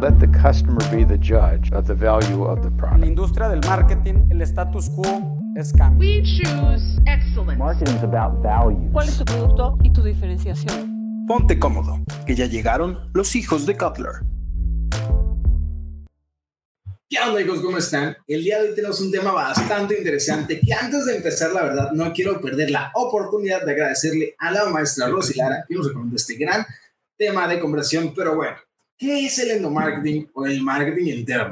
Let the customer be the judge of the value of the En la product. industria del marketing, el status quo es cambio. We choose excellence. Marketing is about value. ¿Cuál es tu producto y tu diferenciación? Ponte cómodo, que ya llegaron los hijos de Cutler. ¿Qué onda amigos? ¿Cómo están? El día de hoy tenemos un tema bastante interesante que antes de empezar, la verdad, no quiero perder la oportunidad de agradecerle a la maestra Rosy Lara que nos recomendó este gran tema de conversación. Pero bueno, ¿qué es el endomarketing o el marketing interno?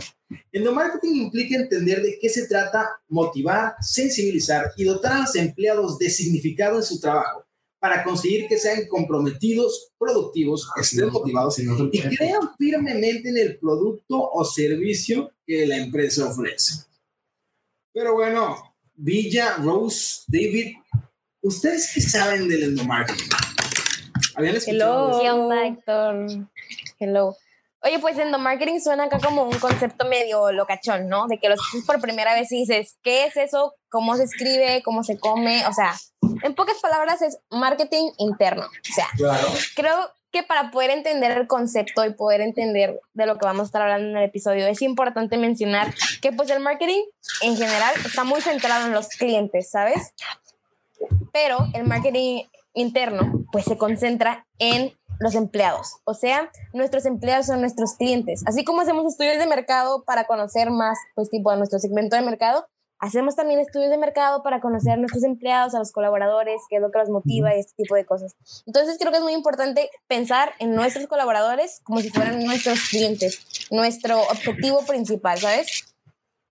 Endomarketing implica entender de qué se trata, motivar, sensibilizar y dotar a los empleados de significado en su trabajo para conseguir que sean comprometidos, productivos, estén motivados y crean firmemente en el producto o servicio que la empresa ofrece. Pero bueno, Villa, Rose, David, ¿ustedes qué saben del endomarketing? ¿Habían escuchado de Hello. Oye, pues endomarketing suena acá como un concepto medio locachón, ¿no? De que lo escuchas por primera vez y dices, ¿qué es eso? ¿Cómo se escribe? ¿Cómo se come? O sea, en pocas palabras es marketing interno. O sea, Claro. creo que para poder entender el concepto y poder entender de lo que vamos a estar hablando en el episodio, es importante mencionar que pues el marketing en general está muy centrado en los clientes, ¿sabes? Pero el marketing interno pues se concentra en los empleados, o sea, nuestros empleados son nuestros clientes. Así como hacemos estudios de mercado para conocer más, pues tipo a nuestro segmento de mercado, hacemos también estudios de mercado para conocer a nuestros empleados, a los colaboradores, qué es lo que los motiva y este tipo de cosas. Entonces creo que es muy importante pensar en nuestros colaboradores como si fueran nuestros clientes, nuestro objetivo principal, ¿sabes?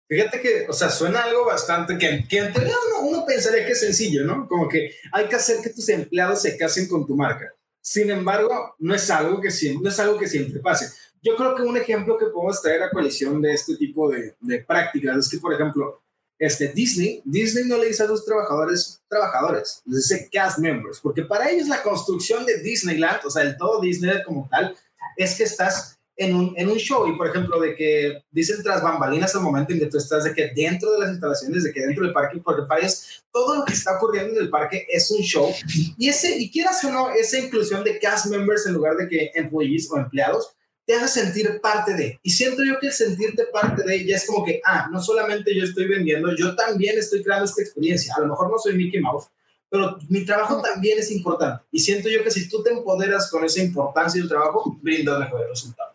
Fíjate que, o sea, suena algo bastante que, que uno, uno pensaría que es sencillo, ¿no? Como que hay que hacer que tus empleados se casen con tu marca. Sin embargo, no es algo que siempre, no es algo que siempre pase. Yo creo que un ejemplo que podemos traer a coalición de este tipo de, de prácticas es que, por ejemplo, este Disney, Disney no le dice a sus trabajadores trabajadores, les dice cast members, porque para ellos la construcción de Disneyland, o sea, el todo Disney como tal, es que estás en un, en un show y, por ejemplo, de que dicen tras bambalinas al momento en que tú estás, de que dentro de las instalaciones, de que dentro del parque, porque para ellos todo lo que está ocurriendo en el parque es un show y, ese, y quieras o no, esa inclusión de cast members en lugar de que employees o empleados, te hace sentir parte de. Y siento yo que el sentirte parte de ya es como que, ah, no solamente yo estoy vendiendo, yo también estoy creando esta experiencia. A lo mejor no soy Mickey Mouse, pero mi trabajo también es importante. Y siento yo que si tú te empoderas con esa importancia del trabajo, brindas mejores resultados.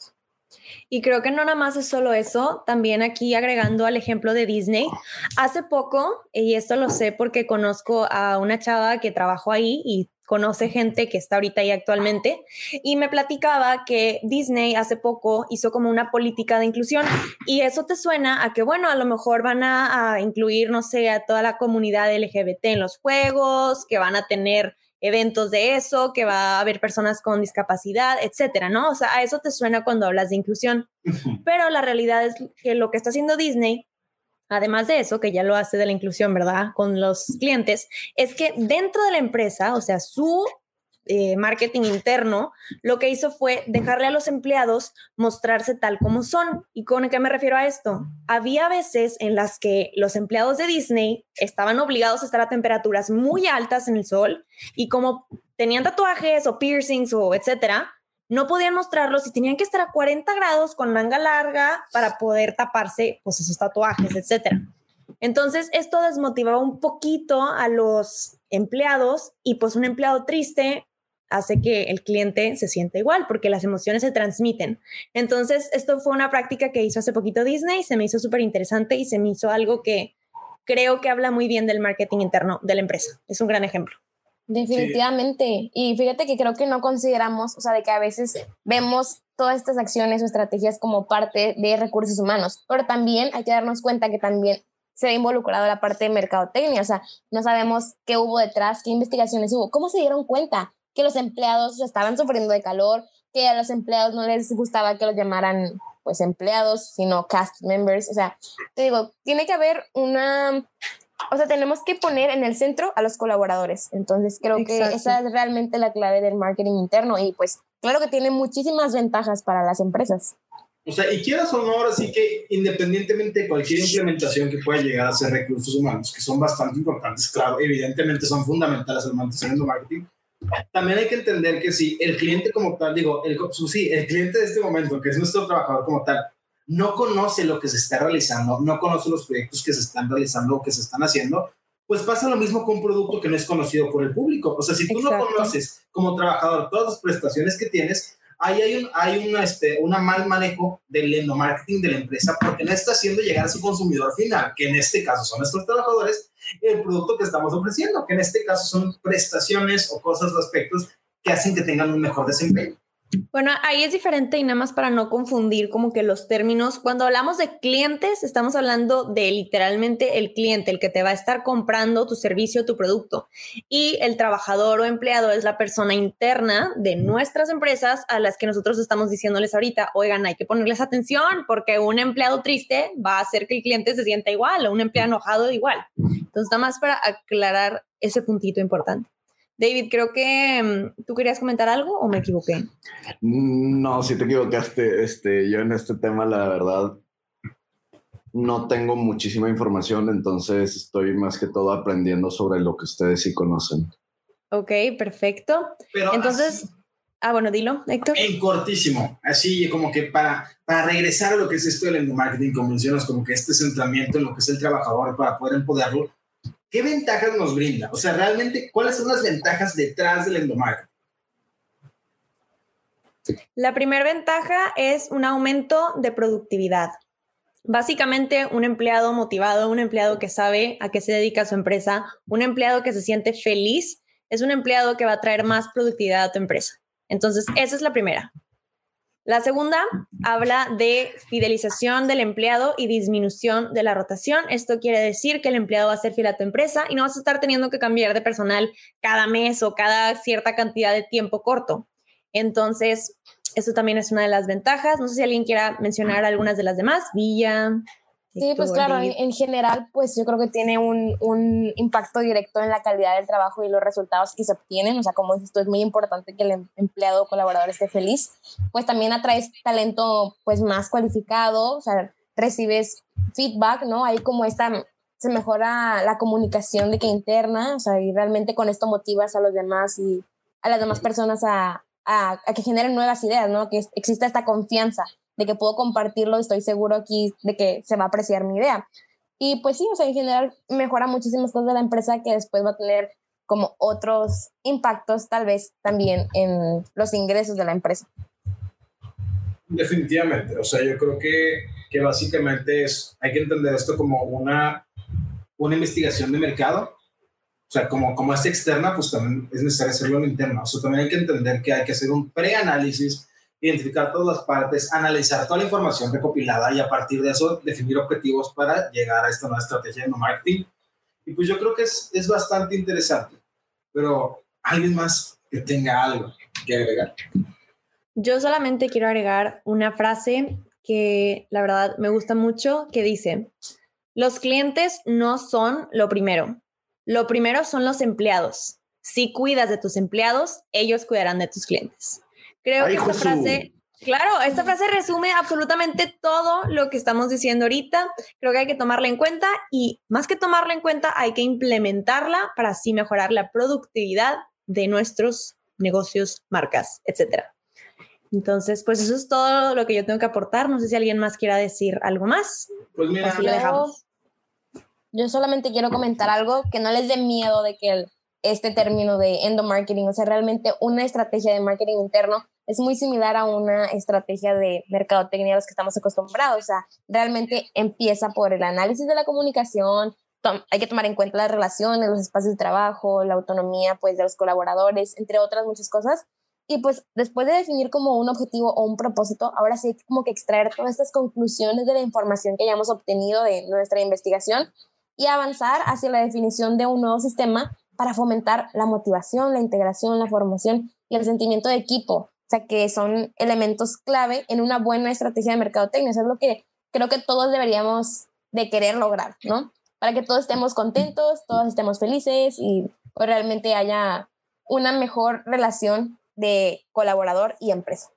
Y creo que no nada más es solo eso, también aquí agregando al ejemplo de Disney, hace poco, y esto lo sé porque conozco a una chava que trabajó ahí y conoce gente que está ahorita ahí actualmente, y me platicaba que Disney hace poco hizo como una política de inclusión y eso te suena a que, bueno, a lo mejor van a, a incluir, no sé, a toda la comunidad LGBT en los juegos, que van a tener eventos de eso, que va a haber personas con discapacidad, etcétera, ¿no? O sea, a eso te suena cuando hablas de inclusión. Pero la realidad es que lo que está haciendo Disney, además de eso, que ya lo hace de la inclusión, ¿verdad? Con los clientes, es que dentro de la empresa, o sea, su eh, marketing interno, lo que hizo fue dejarle a los empleados mostrarse tal como son. ¿Y con qué me refiero a esto? Había veces en las que los empleados de Disney estaban obligados a estar a temperaturas muy altas en el sol y como tenían tatuajes o piercings o etcétera, no podían mostrarlos y tenían que estar a 40 grados con manga larga para poder taparse pues esos tatuajes, etcétera. Entonces, esto desmotivaba un poquito a los empleados y pues un empleado triste hace que el cliente se sienta igual porque las emociones se transmiten. Entonces, esto fue una práctica que hizo hace poquito Disney, se me hizo súper interesante y se me hizo algo que creo que habla muy bien del marketing interno de la empresa. Es un gran ejemplo. Definitivamente. Y fíjate que creo que no consideramos, o sea, de que a veces vemos todas estas acciones o estrategias como parte de recursos humanos, pero también hay que darnos cuenta que también se ve involucrado la parte de mercadotecnia, o sea, no sabemos qué hubo detrás, qué investigaciones hubo, cómo se dieron cuenta que los empleados estaban sufriendo de calor, que a los empleados no les gustaba que los llamaran pues empleados, sino cast members, o sea, te digo, tiene que haber una o sea, tenemos que poner en el centro a los colaboradores. Entonces, creo Exacto. que esa es realmente la clave del marketing interno y pues claro que tiene muchísimas ventajas para las empresas. O sea, y quieras o no, ahora sí que independientemente de cualquier implementación que pueda llegar a ser recursos humanos, que son bastante importantes, claro, evidentemente son fundamentales al mantenimiento marketing, también hay que entender que si el cliente como tal, digo, el, sí, el cliente de este momento, que es nuestro trabajador como tal, no conoce lo que se está realizando, no conoce los proyectos que se están realizando o que se están haciendo, pues pasa lo mismo con un producto que no es conocido por el público. O sea, si tú no conoces como trabajador todas las prestaciones que tienes, ahí hay un hay una, este, una mal manejo del endomarketing de la empresa porque no está haciendo llegar a su consumidor final, que en este caso son nuestros trabajadores, el producto que estamos ofreciendo, que en este caso son prestaciones o cosas o aspectos que hacen que tengan un mejor desempeño. Bueno, ahí es diferente y nada más para no confundir como que los términos. Cuando hablamos de clientes, estamos hablando de literalmente el cliente, el que te va a estar comprando tu servicio, tu producto. Y el trabajador o empleado es la persona interna de nuestras empresas a las que nosotros estamos diciéndoles ahorita, oigan, hay que ponerles atención porque un empleado triste va a hacer que el cliente se sienta igual o un empleado enojado igual. Entonces, nada más para aclarar ese puntito importante. David, creo que mm, tú querías comentar algo o me equivoqué. No, si te equivocaste. Este, yo en este tema, la verdad, no tengo muchísima información, entonces estoy más que todo aprendiendo sobre lo que ustedes sí conocen. Ok, perfecto. entonces, ah, bueno, dilo, Héctor. En cortísimo, así como que para, para regresar a lo que es esto del endomarketing, como mencionas, como que este centramiento en lo que es el trabajador para poder empoderarlo, ¿qué ventajas nos brinda? O sea, realmente, ¿cuáles son las ventajas detrás del endomarketing? La primera ventaja es un aumento de productividad. Básicamente, un empleado motivado, un empleado que sabe a qué se dedica su empresa, un empleado que se siente feliz, es un empleado que va a traer más productividad a tu empresa. Entonces, esa es la primera. La segunda habla de fidelización del empleado y disminución de la rotación. Esto quiere decir que el empleado va a ser fiel a tu empresa y no vas a estar teniendo que cambiar de personal cada mes o cada cierta cantidad de tiempo corto. Entonces, eso también es una de las ventajas. No sé si alguien quiera mencionar algunas de las demás. Villa. Sí, pues claro, en, general, pues yo creo que tiene un, un, impacto directo en la calidad del trabajo y los resultados que se obtienen. O sea, como dices tú, es muy importante que el em, empleado o colaborador esté feliz. Pues también atraes talento pues más cualificado, o sea, recibes feedback, ¿no? Ahí como esta, se mejora la comunicación de que interna, o sea, y realmente con esto motivas a los demás y a las demás personas a, a, a que generen nuevas ideas, ¿no? Que exista esta confianza de que puedo compartirlo, estoy seguro aquí de que se va a apreciar mi idea. Y pues sí, o sea, en general mejora muchísimas cosas de la empresa que después va a tener como otros impactos tal vez también en los ingresos de la empresa. Definitivamente, o sea, yo creo que, que básicamente es, hay que entender esto como una, una investigación de mercado. O sea, como, como es externa, pues también es necesario hacerlo en interna. O sea, también hay que entender que hay que hacer un preanálisis identificar todas las partes, analizar toda la información recopilada y a partir de eso definir objetivos para llegar a esta nueva estrategia de marketing. Y pues yo creo que es, es bastante interesante. Pero alguien más que tenga algo que agregar. Yo solamente quiero agregar una frase que la verdad me gusta mucho, que dice, los clientes no son lo primero, lo primero son los empleados. Si cuidas de tus empleados, ellos cuidarán de tus clientes. Creo que esta frase, claro, esta frase resume absolutamente todo lo que estamos diciendo ahorita. Creo que hay que tomarla en cuenta y más que tomarla en cuenta, hay que implementarla para así mejorar la productividad de nuestros negocios, marcas, etcétera. Entonces, pues eso es todo lo que yo tengo que aportar. No sé si alguien más quiera decir algo más. Pues mira, yo solamente quiero comentar algo que no les dé miedo de que este término de endomarketing, o sea, realmente una estrategia de marketing interno es muy similar a una estrategia de mercadotecnia a los que estamos acostumbrados. O sea, realmente empieza por el análisis de la comunicación, hay que tomar en cuenta las relaciones, los espacios de trabajo, la autonomía pues, de los colaboradores, entre otras muchas cosas. Y pues después de definir como un objetivo o un propósito, ahora sí hay como que extraer todas estas conclusiones de la información que hayamos obtenido de nuestra investigación y avanzar hacia la definición de un nuevo sistema para fomentar la motivación, la integración, la formación y el sentimiento de equipo que son elementos clave en una buena estrategia de mercadotecnia. Eso es lo que creo que todos deberíamos de querer lograr, ¿no? Para que todos estemos contentos, todos estemos felices y realmente haya una mejor relación de colaborador y empresa.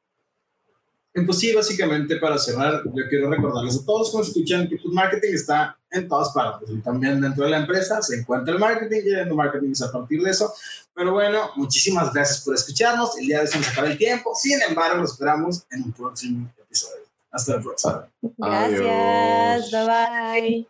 Entonces, sí, básicamente para cerrar, yo quiero recordarles a todos que nos escuchan que pues, marketing está en todas partes y también dentro de la empresa se encuentra el marketing y el marketing es a partir de eso. Pero bueno, muchísimas gracias por escucharnos. El día de hoy se nos acaba el tiempo. Sin embargo, los esperamos en un próximo episodio. Hasta la próxima. Gracias. Adiós. Bye bye.